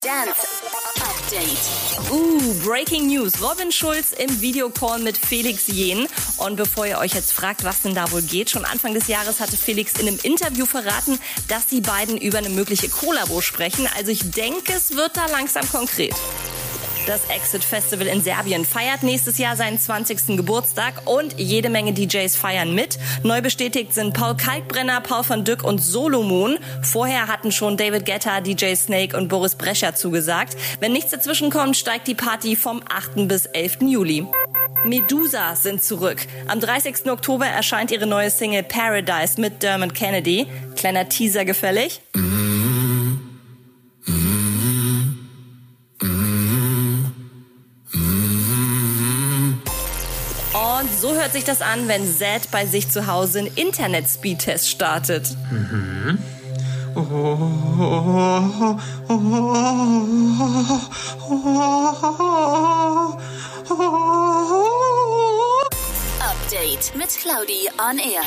Dance Update. Uh, Breaking News. Robin Schulz im Videocall mit Felix Jen. Und bevor ihr euch jetzt fragt, was denn da wohl geht, schon Anfang des Jahres hatte Felix in einem Interview verraten, dass die beiden über eine mögliche Kollabo sprechen. Also ich denke, es wird da langsam konkret. Das Exit Festival in Serbien feiert nächstes Jahr seinen 20. Geburtstag und jede Menge DJs feiern mit. Neu bestätigt sind Paul Kalkbrenner, Paul van Dyck und Solomon. Vorher hatten schon David Guetta, DJ Snake und Boris Brecher zugesagt. Wenn nichts dazwischen kommt, steigt die Party vom 8. bis 11. Juli. Medusa sind zurück. Am 30. Oktober erscheint ihre neue Single Paradise mit Dermot Kennedy. Kleiner Teaser gefällig. Und so hört sich das an, wenn Zed bei sich zu Hause einen Internet-Speedtest startet. Update mit Claudi on Air.